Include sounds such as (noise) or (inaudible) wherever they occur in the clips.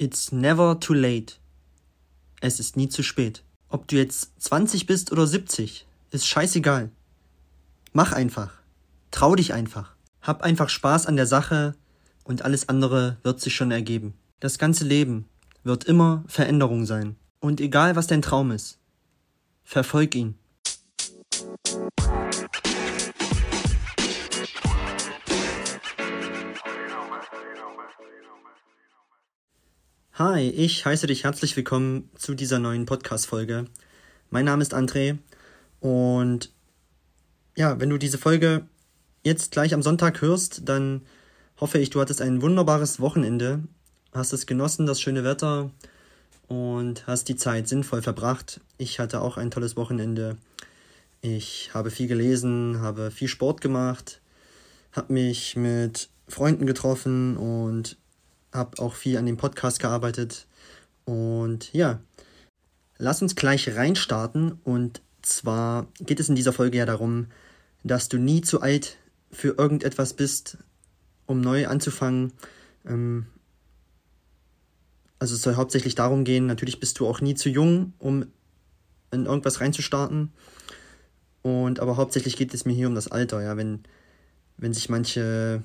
It's never too late. Es ist nie zu spät. Ob du jetzt 20 bist oder 70, ist scheißegal. Mach einfach. Trau dich einfach. Hab einfach Spaß an der Sache und alles andere wird sich schon ergeben. Das ganze Leben wird immer Veränderung sein. Und egal was dein Traum ist, verfolg ihn. Hi, ich heiße dich herzlich willkommen zu dieser neuen Podcast-Folge. Mein Name ist André und ja, wenn du diese Folge jetzt gleich am Sonntag hörst, dann hoffe ich, du hattest ein wunderbares Wochenende, hast es genossen, das schöne Wetter und hast die Zeit sinnvoll verbracht. Ich hatte auch ein tolles Wochenende. Ich habe viel gelesen, habe viel Sport gemacht, habe mich mit Freunden getroffen und habe auch viel an dem Podcast gearbeitet. Und ja, lass uns gleich reinstarten. Und zwar geht es in dieser Folge ja darum, dass du nie zu alt für irgendetwas bist, um neu anzufangen. Ähm, also es soll hauptsächlich darum gehen, natürlich bist du auch nie zu jung, um in irgendwas reinzustarten. Und aber hauptsächlich geht es mir hier um das Alter, ja, wenn, wenn sich manche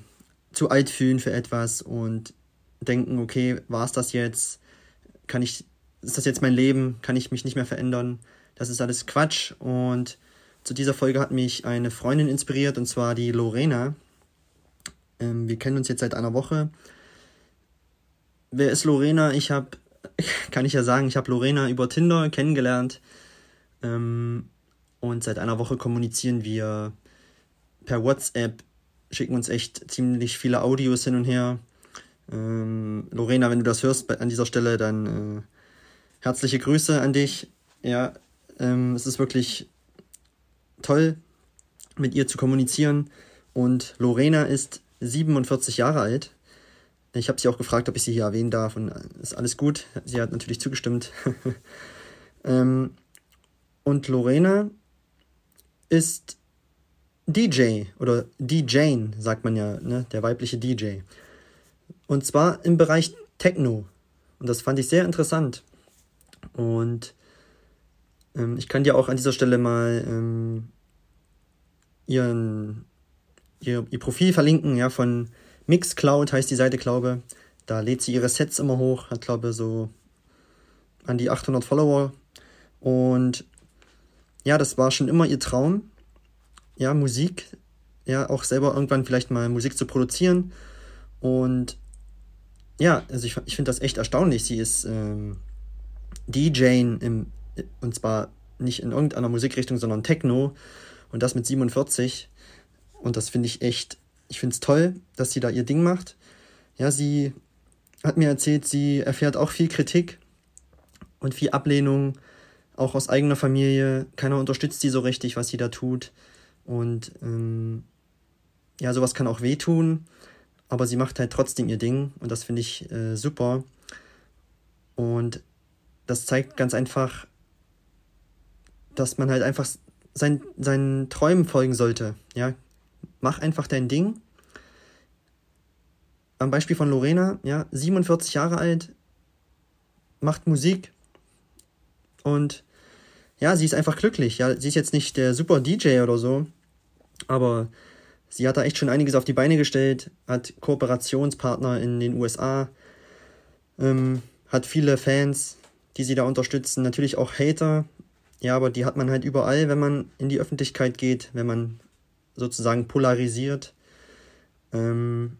zu alt fühlen für etwas und denken, okay, war es das jetzt? Kann ich, ist das jetzt mein Leben? Kann ich mich nicht mehr verändern? Das ist alles Quatsch. Und zu dieser Folge hat mich eine Freundin inspiriert, und zwar die Lorena. Ähm, wir kennen uns jetzt seit einer Woche. Wer ist Lorena? Ich habe, (laughs) kann ich ja sagen, ich habe Lorena über Tinder kennengelernt. Ähm, und seit einer Woche kommunizieren wir per WhatsApp, schicken uns echt ziemlich viele Audios hin und her. Ähm, Lorena, wenn du das hörst an dieser Stelle, dann äh, herzliche Grüße an dich. Ja, ähm, es ist wirklich toll, mit ihr zu kommunizieren. Und Lorena ist 47 Jahre alt. Ich habe sie auch gefragt, ob ich sie hier erwähnen darf und ist alles gut. Sie hat natürlich zugestimmt. (laughs) ähm, und Lorena ist DJ oder DJing, sagt man ja, ne? der weibliche DJ. Und zwar im Bereich Techno. Und das fand ich sehr interessant. Und ähm, ich kann dir auch an dieser Stelle mal ähm, ihren, ihr, ihr Profil verlinken, ja, von Mixcloud heißt die Seite, glaube Da lädt sie ihre Sets immer hoch, hat, glaube so an die 800 Follower. Und ja, das war schon immer ihr Traum, ja, Musik, ja, auch selber irgendwann vielleicht mal Musik zu produzieren. Und ja, also ich, ich finde das echt erstaunlich. Sie ist ähm, DJing im, und zwar nicht in irgendeiner Musikrichtung, sondern Techno und das mit 47. Und das finde ich echt, ich finde es toll, dass sie da ihr Ding macht. Ja, sie hat mir erzählt, sie erfährt auch viel Kritik und viel Ablehnung, auch aus eigener Familie. Keiner unterstützt sie so richtig, was sie da tut. Und ähm, ja, sowas kann auch wehtun aber sie macht halt trotzdem ihr Ding und das finde ich äh, super. Und das zeigt ganz einfach, dass man halt einfach sein, seinen Träumen folgen sollte. Ja, mach einfach dein Ding. Am Beispiel von Lorena, ja, 47 Jahre alt, macht Musik und ja, sie ist einfach glücklich. Ja, sie ist jetzt nicht der super DJ oder so, aber Sie hat da echt schon einiges auf die Beine gestellt, hat Kooperationspartner in den USA, ähm, hat viele Fans, die sie da unterstützen, natürlich auch Hater. Ja, aber die hat man halt überall, wenn man in die Öffentlichkeit geht, wenn man sozusagen polarisiert. Ähm,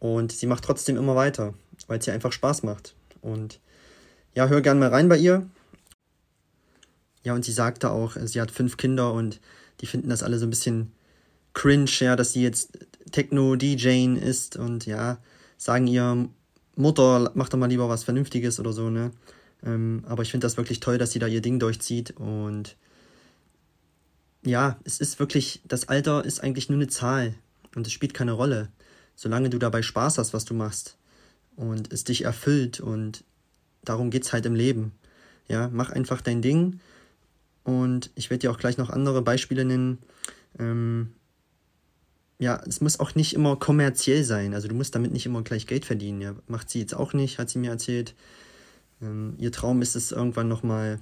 und sie macht trotzdem immer weiter, weil es ihr einfach Spaß macht. Und ja, hör gern mal rein bei ihr. Ja, und sie sagte auch, sie hat fünf Kinder und die finden das alle so ein bisschen cringe, ja, dass sie jetzt Techno-DJing ist und ja, sagen ihr Mutter, mach doch mal lieber was Vernünftiges oder so, ne? Ähm, aber ich finde das wirklich toll, dass sie da ihr Ding durchzieht und ja, es ist wirklich, das Alter ist eigentlich nur eine Zahl und es spielt keine Rolle, solange du dabei Spaß hast, was du machst und es dich erfüllt und darum geht's halt im Leben. Ja, mach einfach dein Ding und ich werde dir auch gleich noch andere Beispiele nennen. Ähm, ja, es muss auch nicht immer kommerziell sein. Also du musst damit nicht immer gleich Geld verdienen. Ja. Macht sie jetzt auch nicht, hat sie mir erzählt. Ähm, ihr Traum ist es, irgendwann nochmal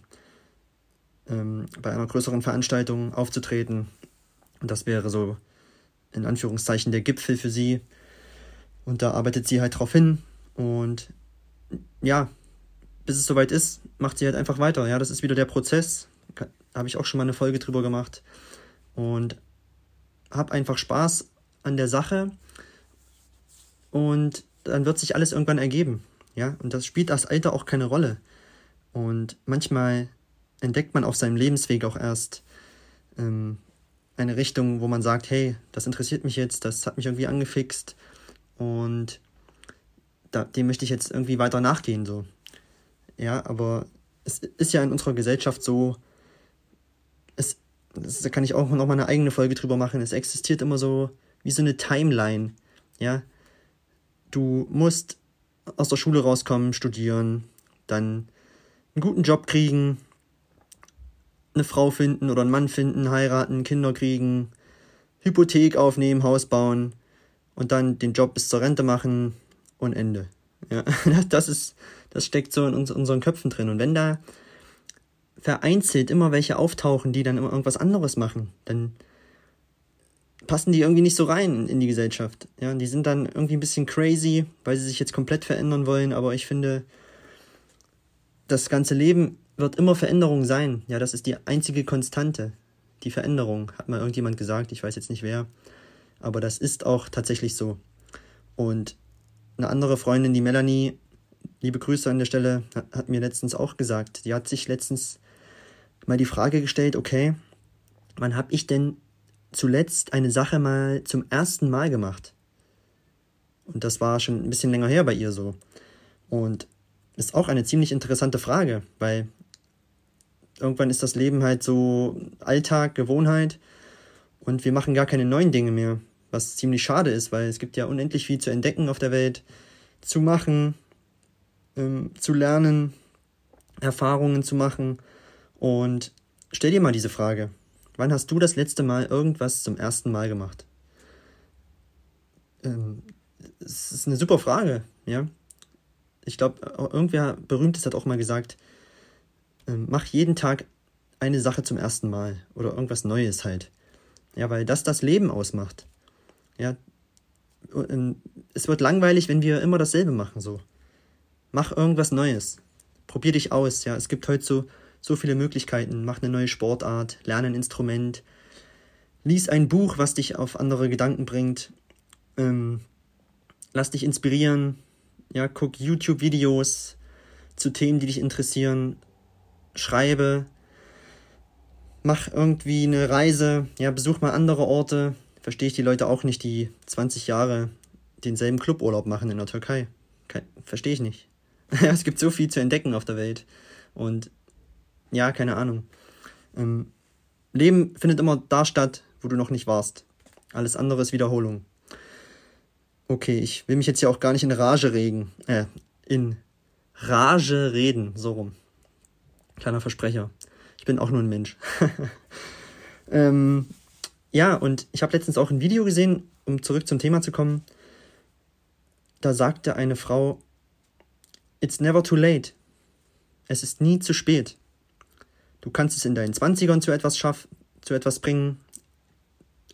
ähm, bei einer größeren Veranstaltung aufzutreten. Und das wäre so in Anführungszeichen der Gipfel für sie. Und da arbeitet sie halt drauf hin. Und ja, bis es soweit ist, macht sie halt einfach weiter. Ja, das ist wieder der Prozess. Habe ich auch schon mal eine Folge drüber gemacht. Und habe einfach Spaß an der Sache. Und dann wird sich alles irgendwann ergeben. Ja, und das spielt das Alter auch keine Rolle. Und manchmal entdeckt man auf seinem Lebensweg auch erst ähm, eine Richtung, wo man sagt, hey, das interessiert mich jetzt, das hat mich irgendwie angefixt und da, dem möchte ich jetzt irgendwie weiter nachgehen, so. Ja, aber es ist ja in unserer Gesellschaft so, das, da kann ich auch noch mal eine eigene Folge drüber machen, es existiert immer so wie so eine Timeline, ja. Du musst aus der Schule rauskommen, studieren, dann einen guten Job kriegen, eine Frau finden oder einen Mann finden, heiraten, Kinder kriegen, Hypothek aufnehmen, Haus bauen und dann den Job bis zur Rente machen und Ende. Ja, (laughs) das ist, das steckt so in uns, unseren Köpfen drin. Und wenn da vereinzelt immer welche auftauchen, die dann immer irgendwas anderes machen, dann passen die irgendwie nicht so rein in die Gesellschaft. Ja, die sind dann irgendwie ein bisschen crazy, weil sie sich jetzt komplett verändern wollen, aber ich finde, das ganze Leben wird immer Veränderung sein. Ja, das ist die einzige Konstante. Die Veränderung, hat mal irgendjemand gesagt, ich weiß jetzt nicht wer. Aber das ist auch tatsächlich so. Und eine andere Freundin, die Melanie, liebe Grüße an der Stelle, hat mir letztens auch gesagt, die hat sich letztens mal die Frage gestellt, okay, wann habe ich denn zuletzt eine Sache mal zum ersten Mal gemacht? Und das war schon ein bisschen länger her bei ihr so. Und ist auch eine ziemlich interessante Frage, weil irgendwann ist das Leben halt so Alltag, Gewohnheit und wir machen gar keine neuen Dinge mehr, was ziemlich schade ist, weil es gibt ja unendlich viel zu entdecken auf der Welt, zu machen, ähm, zu lernen, Erfahrungen zu machen und stell dir mal diese Frage, wann hast du das letzte Mal irgendwas zum ersten Mal gemacht? Ähm, ist eine super Frage, ja. Ich glaube, irgendwer berühmtes hat auch mal gesagt, ähm, mach jeden Tag eine Sache zum ersten Mal oder irgendwas Neues halt. Ja, weil das das Leben ausmacht. Ja, ähm, es wird langweilig, wenn wir immer dasselbe machen, so. Mach irgendwas Neues. Probier dich aus, ja. Es gibt heute so, so viele Möglichkeiten. Mach eine neue Sportart, lerne ein Instrument, lies ein Buch, was dich auf andere Gedanken bringt. Ähm, lass dich inspirieren. Ja, guck YouTube-Videos zu Themen, die dich interessieren schreibe, mach irgendwie eine Reise, ja, besuch mal andere Orte. Verstehe ich die Leute auch nicht, die 20 Jahre denselben Cluburlaub machen in der Türkei. Verstehe ich nicht. (laughs) es gibt so viel zu entdecken auf der Welt. Und ja, keine Ahnung. Ähm, Leben findet immer da statt, wo du noch nicht warst. Alles andere ist Wiederholung. Okay, ich will mich jetzt hier auch gar nicht in Rage regen. Äh, in Rage reden, so rum. Kleiner Versprecher. Ich bin auch nur ein Mensch. (laughs) ähm, ja, und ich habe letztens auch ein Video gesehen, um zurück zum Thema zu kommen. Da sagte eine Frau, It's never too late. Es ist nie zu spät. Du kannst es in deinen 20ern zu etwas schaffen, zu etwas bringen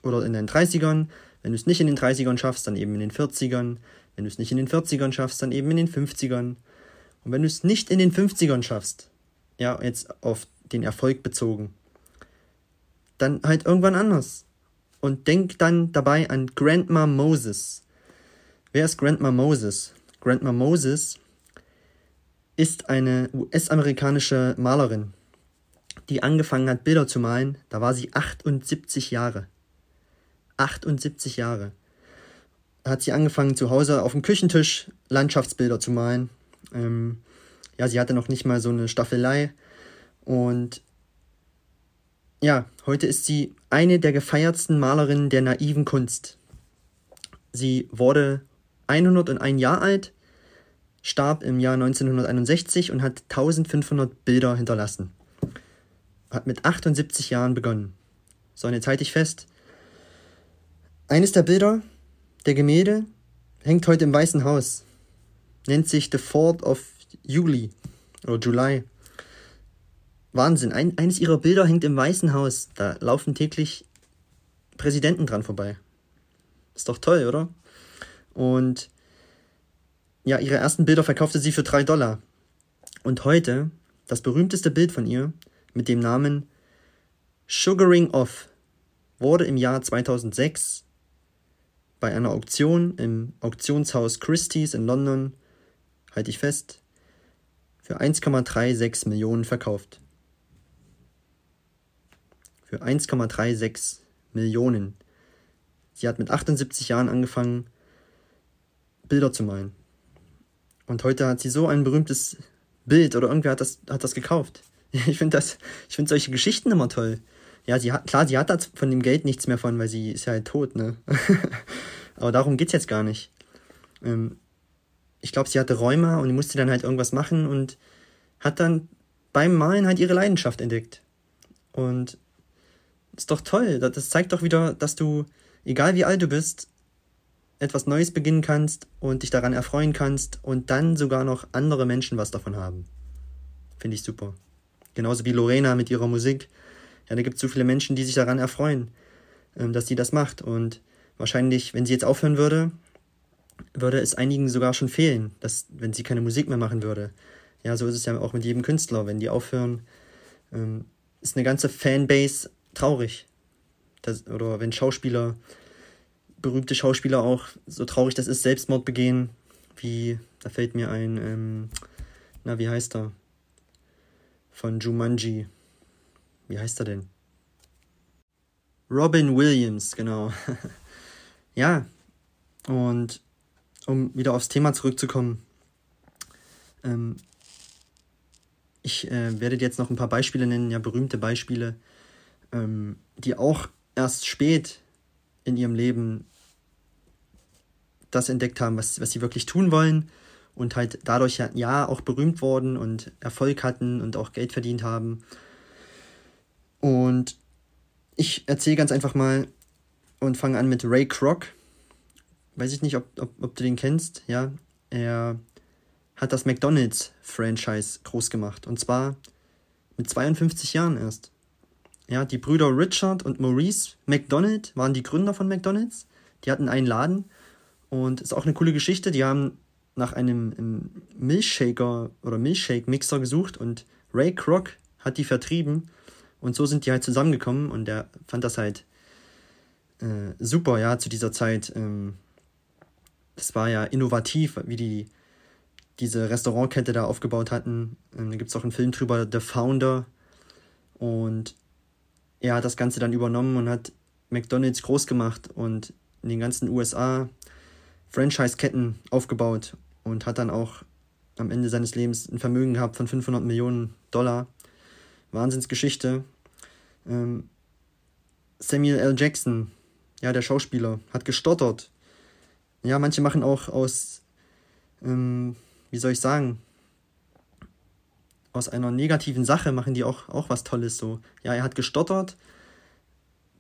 oder in deinen 30ern. Wenn du es nicht in den 30ern schaffst, dann eben in den 40ern. Wenn du es nicht in den 40ern schaffst, dann eben in den 50ern. Und wenn du es nicht in den 50ern schaffst, ja, jetzt auf den Erfolg bezogen, dann halt irgendwann anders. Und denk dann dabei an Grandma Moses. Wer ist Grandma Moses? Grandma Moses ist eine US-amerikanische Malerin, die angefangen hat, Bilder zu malen. Da war sie 78 Jahre. 78 Jahre. Da hat sie angefangen, zu Hause auf dem Küchentisch Landschaftsbilder zu malen. Ähm, ja, sie hatte noch nicht mal so eine Staffelei. Und ja, heute ist sie eine der gefeiertsten Malerinnen der naiven Kunst. Sie wurde 101 Jahre alt, starb im Jahr 1961 und hat 1500 Bilder hinterlassen. Hat mit 78 Jahren begonnen. So, und jetzt halte ich fest. eines der Bilder, der Gemälde, hängt heute im Weißen Haus. Nennt sich The 4th of Juli oder July. Wahnsinn. Ein, eines ihrer Bilder hängt im Weißen Haus. Da laufen täglich Präsidenten dran vorbei. Ist doch toll, oder? Und ja, ihre ersten Bilder verkaufte sie für drei Dollar. Und heute das berühmteste Bild von ihr mit dem Namen Sugaring Off wurde im Jahr 2006 bei einer Auktion im Auktionshaus Christie's in London, halte ich fest, für 1,36 Millionen verkauft. Für 1,36 Millionen. Sie hat mit 78 Jahren angefangen, Bilder zu malen. Und heute hat sie so ein berühmtes Bild oder irgendwer hat das, hat das gekauft. (laughs) Ich finde das, ich finde solche Geschichten immer toll. Ja, sie hat, klar, sie hat da von dem Geld nichts mehr von, weil sie ist ja halt tot, ne? (laughs) Aber darum geht's jetzt gar nicht. Ähm, ich glaube, sie hatte Rheuma und musste dann halt irgendwas machen und hat dann beim Malen halt ihre Leidenschaft entdeckt. Und ist doch toll. Das zeigt doch wieder, dass du, egal wie alt du bist, etwas Neues beginnen kannst und dich daran erfreuen kannst und dann sogar noch andere Menschen was davon haben. Finde ich super. Genauso wie Lorena mit ihrer Musik. Ja, da gibt es so viele Menschen, die sich daran erfreuen, ähm, dass sie das macht. Und wahrscheinlich, wenn sie jetzt aufhören würde, würde es einigen sogar schon fehlen, dass, wenn sie keine Musik mehr machen würde. Ja, so ist es ja auch mit jedem Künstler. Wenn die aufhören, ähm, ist eine ganze Fanbase traurig. Das, oder wenn Schauspieler berühmte Schauspieler auch, so traurig das ist, Selbstmord begehen, wie, da fällt mir ein, ähm, na, wie heißt er? Von Jumanji. Wie heißt er denn? Robin Williams, genau. (laughs) ja, und um wieder aufs Thema zurückzukommen, ähm, ich äh, werde jetzt noch ein paar Beispiele nennen, ja, berühmte Beispiele, ähm, die auch erst spät in ihrem Leben das entdeckt haben, was, was sie wirklich tun wollen und halt dadurch ja, ja auch berühmt wurden und Erfolg hatten und auch Geld verdient haben. Und ich erzähle ganz einfach mal und fange an mit Ray Kroc. Weiß ich nicht, ob, ob, ob du den kennst, ja. Er hat das McDonalds-Franchise groß gemacht. Und zwar mit 52 Jahren erst. Ja, die Brüder Richard und Maurice McDonald waren die Gründer von McDonalds. Die hatten einen Laden und ist auch eine coole Geschichte. Die haben nach einem Milchshaker oder Milchshake-Mixer gesucht und Ray Kroc hat die vertrieben. Und so sind die halt zusammengekommen und der fand das halt äh, super, ja, zu dieser Zeit. Ähm, das war ja innovativ, wie die diese Restaurantkette da aufgebaut hatten. Ähm, da gibt es auch einen Film drüber, The Founder. Und er hat das Ganze dann übernommen und hat McDonalds groß gemacht und in den ganzen USA Franchise-Ketten aufgebaut und hat dann auch am Ende seines Lebens ein Vermögen gehabt von 500 Millionen Dollar. Wahnsinnsgeschichte. Ähm, Samuel L. Jackson, ja, der Schauspieler, hat gestottert. Ja, manche machen auch aus, ähm, wie soll ich sagen, aus einer negativen Sache machen die auch, auch was Tolles so. Ja, er hat gestottert.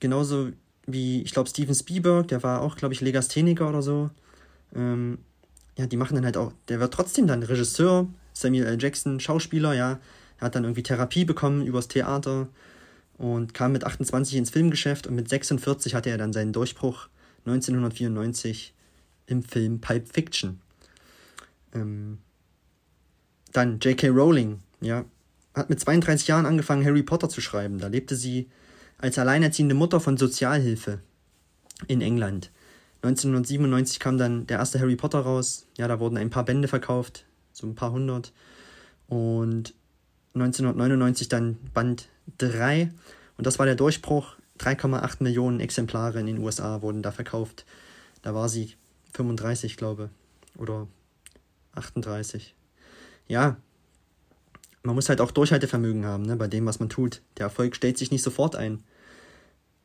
Genauso wie, ich glaube, Steven Spielberg, der war auch, glaube ich, Legastheniker oder so. Ähm, ja, die machen dann halt auch, der wird trotzdem dann Regisseur, Samuel L. Jackson, Schauspieler, ja. Er hat dann irgendwie Therapie bekommen übers Theater und kam mit 28 ins Filmgeschäft und mit 46 hatte er dann seinen Durchbruch 1994 im Film Pulp Fiction. Ähm, dann J.K. Rowling, ja, hat mit 32 Jahren angefangen, Harry Potter zu schreiben. Da lebte sie als alleinerziehende Mutter von Sozialhilfe in England. 1997 kam dann der erste Harry Potter raus. Ja, da wurden ein paar Bände verkauft, so ein paar hundert. Und 1999 dann Band 3. Und das war der Durchbruch. 3,8 Millionen Exemplare in den USA wurden da verkauft. Da war sie 35, glaube Oder 38. Ja, man muss halt auch Durchhaltevermögen haben, ne, bei dem, was man tut. Der Erfolg stellt sich nicht sofort ein.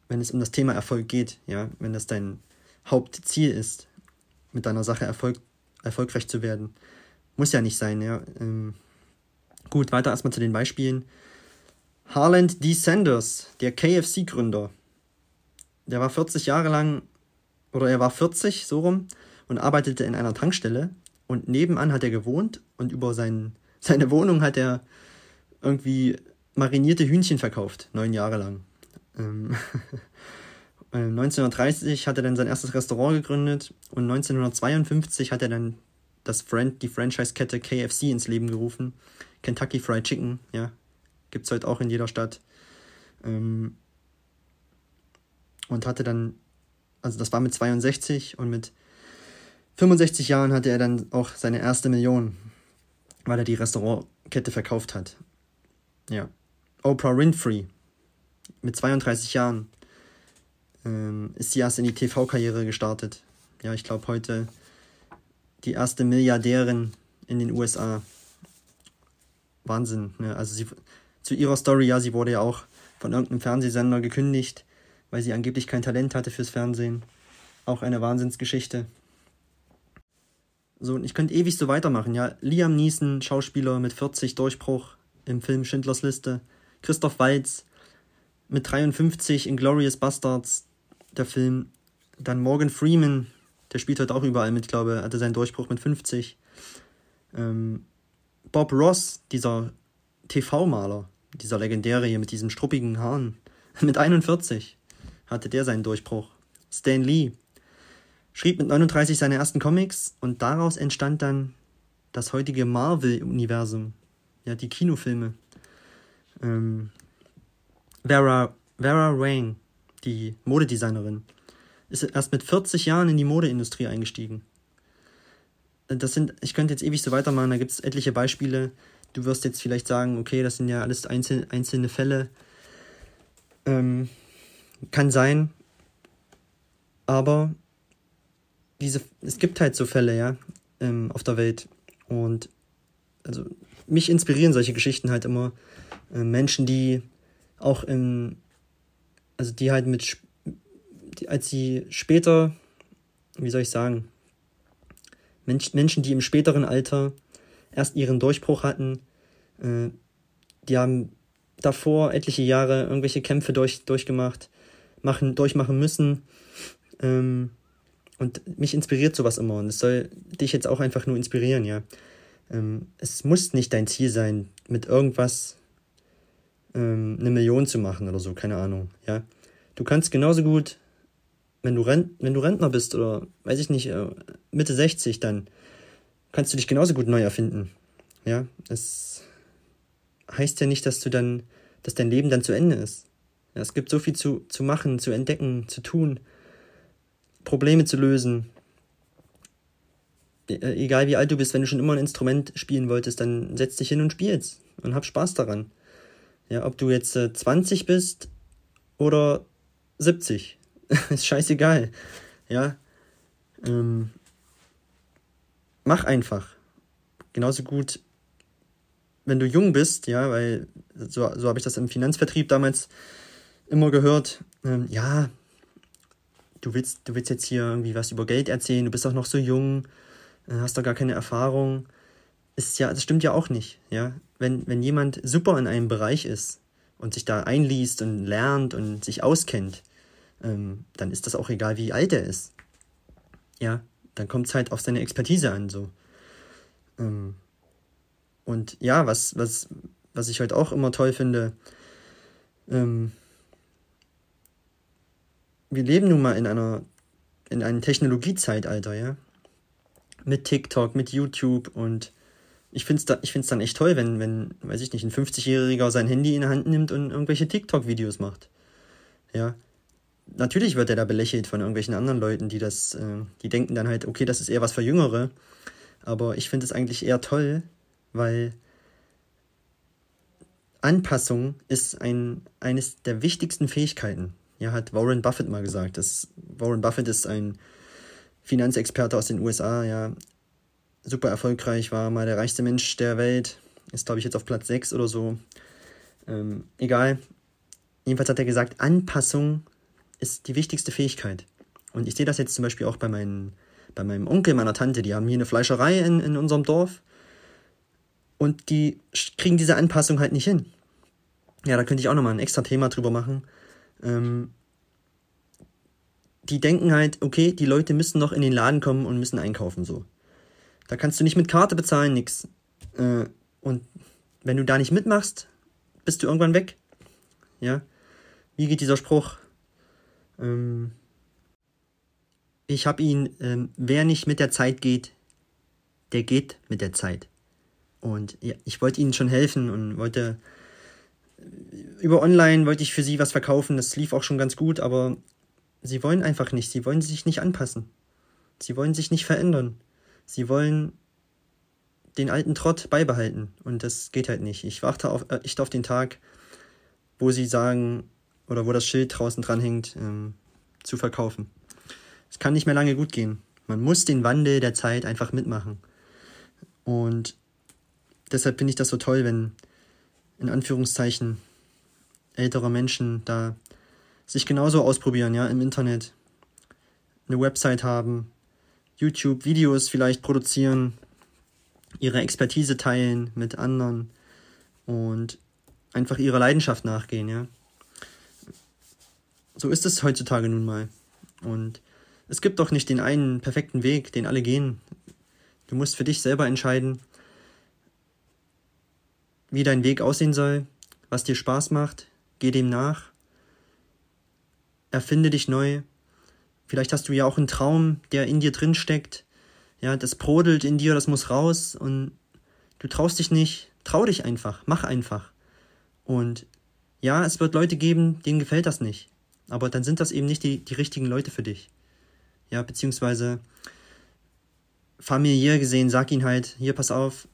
Wenn es um das Thema Erfolg geht, ja, wenn das dein Hauptziel ist, mit deiner Sache Erfolg, erfolgreich zu werden. Muss ja nicht sein, ja. Ähm, gut, weiter erstmal zu den Beispielen. Harland D. Sanders, der KFC-Gründer, der war 40 Jahre lang oder er war 40, so rum, und arbeitete in einer Tankstelle. Und nebenan hat er gewohnt und über sein, (laughs) seine Wohnung hat er irgendwie marinierte Hühnchen verkauft, neun Jahre lang. Ähm (laughs) 1930 äh, hat er dann sein erstes Restaurant gegründet und 1952 hat er dann das Friend, die Franchise-Kette KFC ins Leben gerufen. Kentucky Fried Chicken, ja. Gibt es heute auch in jeder Stadt. Ähm und hatte dann, also das war mit 62 und mit 65 Jahren hatte er dann auch seine erste Million, weil er die Restaurantkette verkauft hat. Ja. Oprah Winfrey mit 32 Jahren ähm, ist sie erst in die TV-Karriere gestartet. Ja, ich glaube heute die erste Milliardärin in den USA. Wahnsinn. Ne? Also sie, zu ihrer Story, ja, sie wurde ja auch von irgendeinem Fernsehsender gekündigt, weil sie angeblich kein Talent hatte fürs Fernsehen. Auch eine Wahnsinnsgeschichte. So, und ich könnte ewig so weitermachen, ja. Liam Neeson, Schauspieler mit 40 Durchbruch im Film Schindlers Liste. Christoph Waltz mit 53 in Glorious Bastards, der Film. Dann Morgan Freeman, der spielt heute auch überall mit, glaube ich, hatte seinen Durchbruch mit 50. Ähm, Bob Ross, dieser TV-Maler, dieser legendäre hier mit diesen struppigen Haaren, (laughs) mit 41 hatte der seinen Durchbruch. Stan Lee schrieb mit 39 seine ersten Comics und daraus entstand dann das heutige Marvel-Universum, ja, die Kinofilme. Ähm, Vera, Vera Wang, die Modedesignerin, ist erst mit 40 Jahren in die Modeindustrie eingestiegen. Das sind, ich könnte jetzt ewig so weitermachen, da gibt es etliche Beispiele. Du wirst jetzt vielleicht sagen, okay, das sind ja alles einzel, einzelne Fälle. Ähm, kann sein. Aber diese, es gibt halt so Fälle, ja, ähm, auf der Welt. Und also mich inspirieren solche Geschichten halt immer. Äh, Menschen, die auch im, also die halt mit die, als sie später, wie soll ich sagen, Mensch, Menschen, die im späteren Alter erst ihren Durchbruch hatten, äh, die haben davor etliche Jahre irgendwelche Kämpfe durch, durchgemacht, machen, durchmachen müssen. Ähm, und mich inspiriert sowas immer. Und es soll dich jetzt auch einfach nur inspirieren, ja. Ähm, es muss nicht dein Ziel sein, mit irgendwas ähm, eine Million zu machen oder so, keine Ahnung, ja. Du kannst genauso gut wenn du, Rent, wenn du Rentner bist oder, weiß ich nicht, äh, Mitte 60, dann kannst du dich genauso gut neu erfinden. Ja, es heißt ja nicht, dass du dann, dass dein Leben dann zu Ende ist. Ja, es gibt so viel zu, zu machen, zu entdecken, zu tun, Probleme zu lösen. E, äh, egal wie alt du bist, wenn du schon immer ein Instrument spielen wolltest, dann setz dich hin und spiel's und hab Spaß daran. Ja, ob du jetzt äh, 20 bist oder 70. (laughs) ist scheißegal. Ja. Ähm, mach einfach. Genauso gut, wenn du jung bist, ja, weil so, so habe ich das im Finanzvertrieb damals immer gehört. Ähm, ja, du willst, du willst jetzt hier irgendwie was über Geld erzählen, du bist auch noch so jung, äh, hast doch gar keine Erfahrung. Ist ja, das stimmt ja auch nicht, ja. Wenn, wenn jemand super in einem Bereich ist und sich da einliest und lernt und sich auskennt, ähm, dann ist das auch egal, wie alt er ist. Ja, dann kommt es halt auf seine Expertise an, so. Ähm, und ja, was, was, was ich heute auch immer toll finde, ähm, wir leben nun mal in einer, in einem Technologiezeitalter, ja. Mit TikTok, mit YouTube und ich finde es da, dann echt toll, wenn, wenn, weiß ich nicht, ein 50-Jähriger sein Handy in der Hand nimmt und irgendwelche TikTok-Videos macht. Ja, natürlich wird er da belächelt von irgendwelchen anderen Leuten, die das, äh, die denken dann halt, okay, das ist eher was für Jüngere. Aber ich finde es eigentlich eher toll, weil Anpassung ist ein, eines der wichtigsten Fähigkeiten. Ja, hat Warren Buffett mal gesagt. Das, Warren Buffett ist ein Finanzexperte aus den USA, ja, super erfolgreich, war mal der reichste Mensch der Welt, ist glaube ich jetzt auf Platz 6 oder so. Ähm, egal. Jedenfalls hat er gesagt, Anpassung ist die wichtigste Fähigkeit. Und ich sehe das jetzt zum Beispiel auch bei, meinen, bei meinem Onkel, meiner Tante, die haben hier eine Fleischerei in, in unserem Dorf und die kriegen diese Anpassung halt nicht hin. Ja, da könnte ich auch nochmal ein extra Thema drüber machen. Ähm, die denken halt, okay, die Leute müssen noch in den Laden kommen und müssen einkaufen so. Da kannst du nicht mit Karte bezahlen, nix. Äh, und wenn du da nicht mitmachst, bist du irgendwann weg. Ja. Wie geht dieser Spruch? Ähm, ich habe ihn, ähm, wer nicht mit der Zeit geht, der geht mit der Zeit. Und ja, ich wollte ihnen schon helfen und wollte über online wollte ich für sie was verkaufen. Das lief auch schon ganz gut, aber sie wollen einfach nicht. Sie wollen sich nicht anpassen. Sie wollen sich nicht verändern. Sie wollen den alten Trott beibehalten. Und das geht halt nicht. Ich warte auf, äh, ich auf den Tag, wo sie sagen, oder wo das Schild draußen dran hängt, ähm, zu verkaufen. Es kann nicht mehr lange gut gehen. Man muss den Wandel der Zeit einfach mitmachen. Und deshalb finde ich das so toll, wenn in Anführungszeichen ältere Menschen da sich genauso ausprobieren, ja, im Internet. Eine Website haben, YouTube-Videos vielleicht produzieren, ihre Expertise teilen mit anderen und einfach ihrer Leidenschaft nachgehen, ja. So ist es heutzutage nun mal. Und es gibt doch nicht den einen perfekten Weg, den alle gehen. Du musst für dich selber entscheiden, wie dein Weg aussehen soll, was dir Spaß macht, geh dem nach, erfinde dich neu. Vielleicht hast du ja auch einen Traum, der in dir drin steckt. Ja, das brodelt in dir, das muss raus und du traust dich nicht. Trau dich einfach, mach einfach. Und ja, es wird Leute geben, denen gefällt das nicht. Aber dann sind das eben nicht die, die richtigen Leute für dich. Ja, beziehungsweise familiär gesehen, sag ihnen halt, hier, pass auf,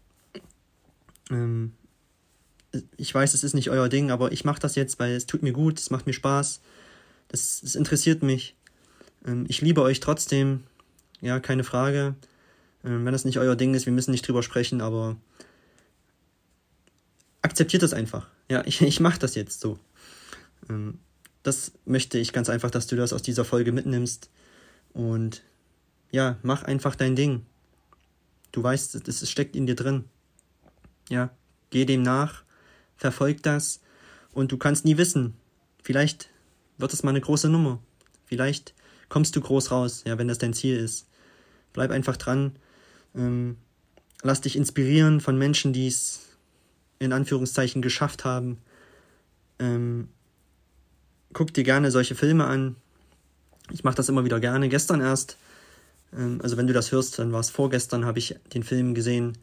ähm, ich weiß, es ist nicht euer Ding, aber ich mache das jetzt, weil es tut mir gut, es macht mir Spaß, das, das interessiert mich. Ähm, ich liebe euch trotzdem, ja, keine Frage. Ähm, wenn das nicht euer Ding ist, wir müssen nicht drüber sprechen, aber akzeptiert das einfach. Ja, ich, (laughs) ich mache das jetzt so. Ähm, das möchte ich ganz einfach, dass du das aus dieser Folge mitnimmst. Und ja, mach einfach dein Ding. Du weißt, es steckt in dir drin. Ja, geh dem nach verfolg das und du kannst nie wissen. Vielleicht wird es mal eine große Nummer. Vielleicht kommst du groß raus, ja, wenn das dein Ziel ist. Bleib einfach dran. Ähm, lass dich inspirieren von Menschen, die es in Anführungszeichen geschafft haben. Ähm, guck dir gerne solche Filme an. Ich mache das immer wieder gerne. Gestern erst, ähm, also wenn du das hörst, dann war es vorgestern, habe ich den Film gesehen.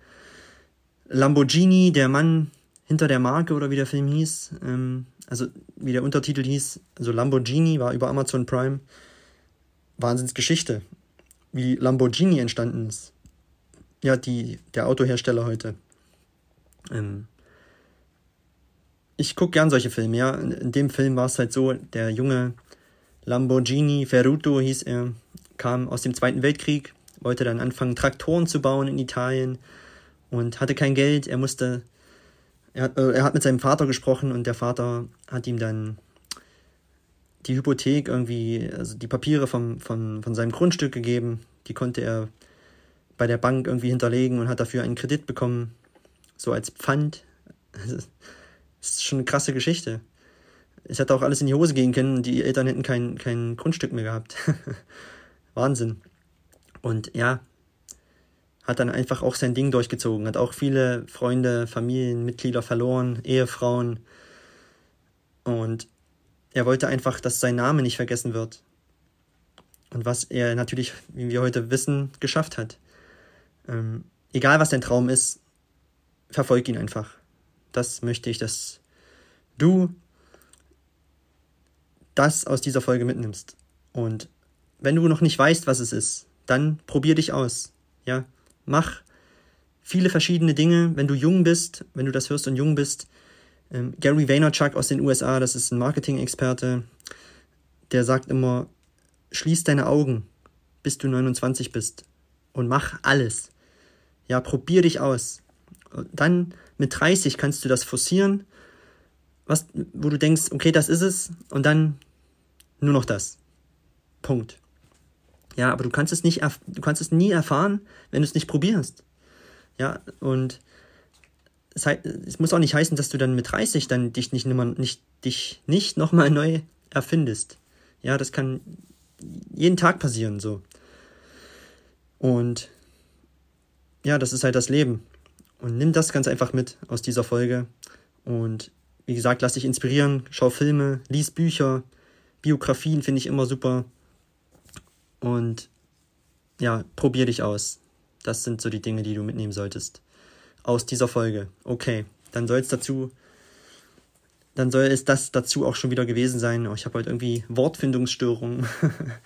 Lamborghini, der Mann, hinter der Marke oder wie der Film hieß, ähm, also wie der Untertitel hieß, also Lamborghini war über Amazon Prime. Wahnsinnsgeschichte, wie Lamborghini entstanden ist. Ja, die, der Autohersteller heute. Ähm, ich gucke gern solche Filme, ja. In dem Film war es halt so, der junge Lamborghini Ferruto hieß er, kam aus dem Zweiten Weltkrieg, wollte dann anfangen, Traktoren zu bauen in Italien und hatte kein Geld. Er musste er äh, er hat mit seinem Vater gesprochen und der Vater hat ihm dann die Hypothek irgendwie, also die Papiere vom, von, von seinem Grundstück gegeben. Die konnte er bei der Bank irgendwie hinterlegen und hat dafür einen Kredit bekommen, so als Pfand. (laughs) Das ist schon eine krasse Geschichte. Es hätte auch alles in die Hose gehen können, die Eltern hätten kein, kein Grundstück mehr gehabt. (laughs) Wahnsinn. Und ja, hat dann einfach auch sein Ding durchgezogen, hat auch viele Freunde, Familienmitglieder verloren, Ehefrauen. Und er wollte einfach, dass sein Name nicht vergessen wird. Und was er natürlich, wie wir heute wissen, geschafft hat. Ähm, egal was dein Traum ist, verfolg ihn einfach. Das möchte ich, dass du das aus dieser Folge mitnimmst. Und wenn du noch nicht weißt, was es ist, dann probier dich aus. Ja, mach viele verschiedene Dinge, wenn du jung bist, wenn du das hörst und jung bist. Ähm, Gary Vaynerchuk aus den USA, das ist ein Marketing-Experte, der sagt immer, schließ deine Augen, bis du 29 bist und mach alles. Ja, probier dich aus. dann mit 30 kannst du das forcieren, was, wo du denkst, okay, das ist es, und dann nur noch das. Punkt. Ja, aber du kannst es nicht, du kannst es nie erfahren, wenn du es nicht probierst. Ja, und es, muss auch nicht heißen, dass du dann mit 30 dann dich nicht, nicht, dich nicht nochmal (laughs) neu erfindest. Ja, das kann jeden Tag passieren, so. Und ja, das ist halt das Leben. Und nimm das ganz einfach mit aus dieser Folge. Und wie gesagt, lass dich inspirieren, schau Filme, lies Bücher, Biografien finde ich immer super. Und ja, probier dich aus. Das sind so die Dinge, die du mitnehmen solltest aus dieser Folge. Okay, dann soll es dazu, dann soll es das dazu auch schon wieder gewesen sein. Oh, ich habe heute irgendwie Wortfindungsstörungen.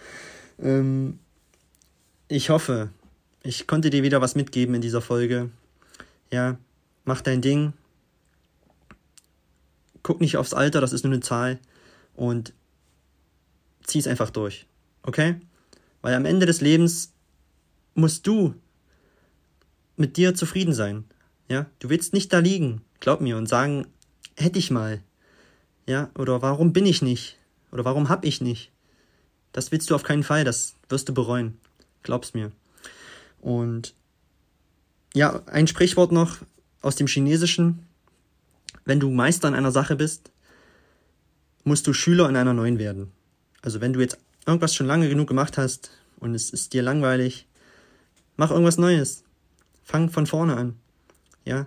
(laughs) ähm, ich hoffe, ich konnte dir wieder was mitgeben in dieser Folge. Ja, mach dein Ding. Guck nicht aufs Alter, das ist nur eine Zahl. Und zieh es einfach durch. Okay? Weil am Ende des Lebens musst du mit dir zufrieden sein. Ja, du willst nicht da liegen, glaub mir, und sagen, hätte ich mal. Ja, oder warum bin ich nicht? Oder warum hab ich nicht? Das willst du auf keinen Fall, das wirst du bereuen. Glaub's mir. Und ja, ein Sprichwort noch aus dem Chinesischen. Wenn du Meister in einer Sache bist, musst du Schüler in einer neuen werden. Also wenn du jetzt irgendwas schon lange genug gemacht hast und es ist dir langweilig, mach irgendwas Neues. Fang von vorne an. Ja,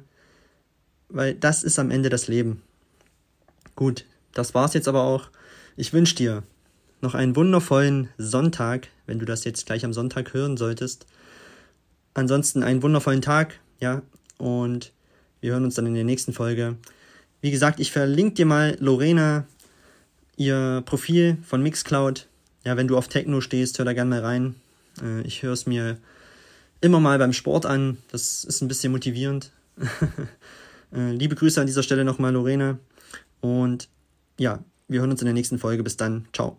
weil das ist am Ende das Leben. Gut, das war's jetzt aber auch. Ich wünsche dir noch einen wundervollen Sonntag, wenn du das jetzt gleich am Sonntag hören solltest. Ansonsten einen wundervollen Tag, ja, und wir hören uns dann in der nächsten Folge. Wie gesagt, ich verlinke dir mal Lorena, ihr Profil von Mixcloud. Ja, wenn du auf Techno stehst, hör da gerne mal rein. Äh, ich höre es mir immer mal beim Sport an. Das ist ein bisschen motivierend. (laughs) Äh, liebe Grüße an dieser Stelle nochmal, Lorena. Und ja, wir hören uns in der nächsten Folge. Bis dann. Ciao.